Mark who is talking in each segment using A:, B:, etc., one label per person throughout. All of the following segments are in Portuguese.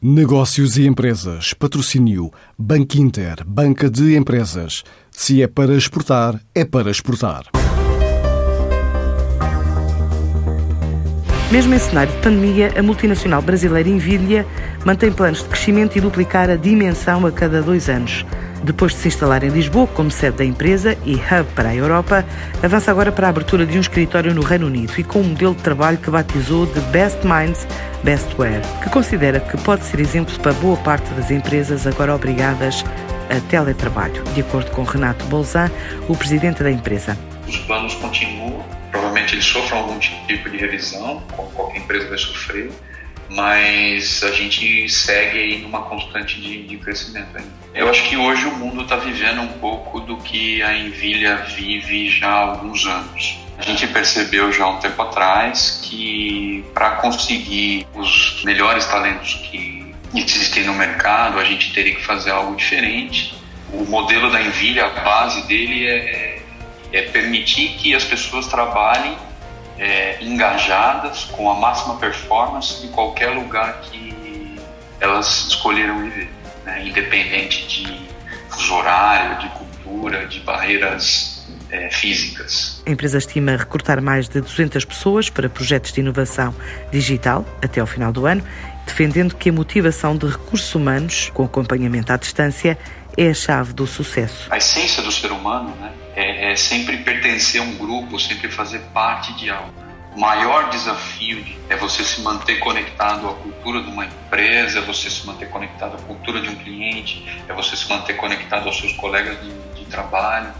A: Negócios e empresas. Patrocínio. Banco Inter. Banca de empresas. Se é para exportar, é para exportar.
B: Mesmo em cenário de pandemia, a multinacional brasileira Nvidia mantém planos de crescimento e duplicar a dimensão a cada dois anos. Depois de se instalar em Lisboa como sede da empresa e hub para a Europa, avança agora para a abertura de um escritório no Reino Unido e com um modelo de trabalho que batizou de Best Minds, Best Wear, que considera que pode ser exemplo para boa parte das empresas agora obrigadas a teletrabalho, de acordo com Renato Bolzan, o presidente da empresa.
C: Os planos continuam, provavelmente eles sofram algum tipo de revisão, como qualquer empresa vai sofrer, mas a gente segue aí numa constante de, de crescimento ainda. Eu acho que hoje o mundo está vivendo um pouco do que a Envilha vive já há alguns anos. A gente percebeu já há um tempo atrás que para conseguir os melhores talentos que existem no mercado, a gente teria que fazer algo diferente. O modelo da Envilha, a base dele é, é permitir que as pessoas trabalhem é, engajadas, com a máxima performance em qualquer lugar que elas escolheram viver, né? independente de fuso horário, de cultura, de barreiras é, físicas.
B: A empresa estima recrutar mais de 200 pessoas para projetos de inovação digital até ao final do ano, defendendo que a motivação de recursos humanos, com acompanhamento à distância, é a chave do sucesso.
C: A essência do ser humano né, é, é sempre pertencer a um grupo, sempre fazer parte de algo. O maior desafio é você se manter conectado à cultura de uma empresa, é você se manter conectado à cultura de um cliente, é você se manter conectado aos seus colegas de, de trabalho.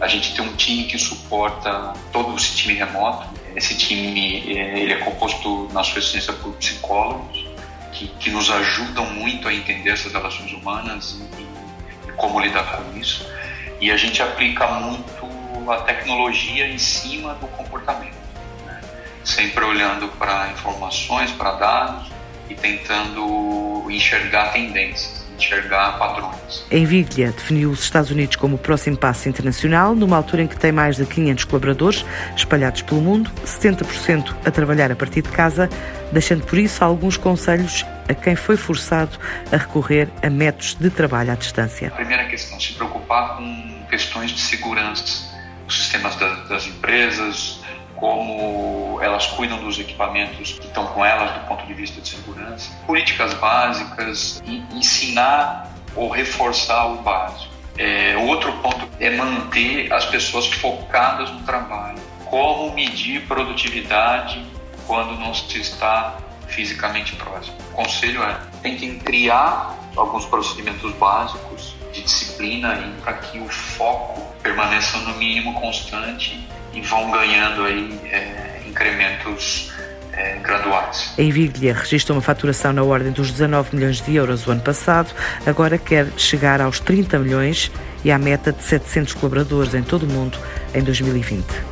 C: A gente tem um time que suporta todo esse time remoto. Esse time é, ele é composto, na sua essência, por psicólogos que, que nos ajudam muito a entender essas relações humanas e, e como lidar com isso e a gente aplica muito a tecnologia em cima do comportamento, né? sempre olhando para informações, para dados e tentando enxergar tendências, enxergar padrões.
B: A Nvidia definiu os Estados Unidos como o próximo passo internacional, numa altura em que tem mais de 500 colaboradores espalhados pelo mundo, 70% a trabalhar a partir de casa, deixando por isso alguns conselhos a quem foi forçado a recorrer a métodos de trabalho à distância.
C: A primeira questão, se preocupar com questões de segurança, os sistemas das empresas, como elas cuidam dos equipamentos que estão com elas do ponto de vista de segurança, políticas básicas ensinar ou reforçar o básico. É, outro ponto é manter as pessoas focadas no trabalho. Como medir produtividade quando não se está fisicamente próximo. O conselho é tentem criar alguns procedimentos básicos de disciplina para que o foco permaneça no mínimo constante e vão ganhando aí é, incrementos é, graduais.
B: A Nvidia registrou uma faturação na ordem dos 19 milhões de euros o ano passado, agora quer chegar aos 30 milhões e à meta de 700 colaboradores em todo o mundo em 2020.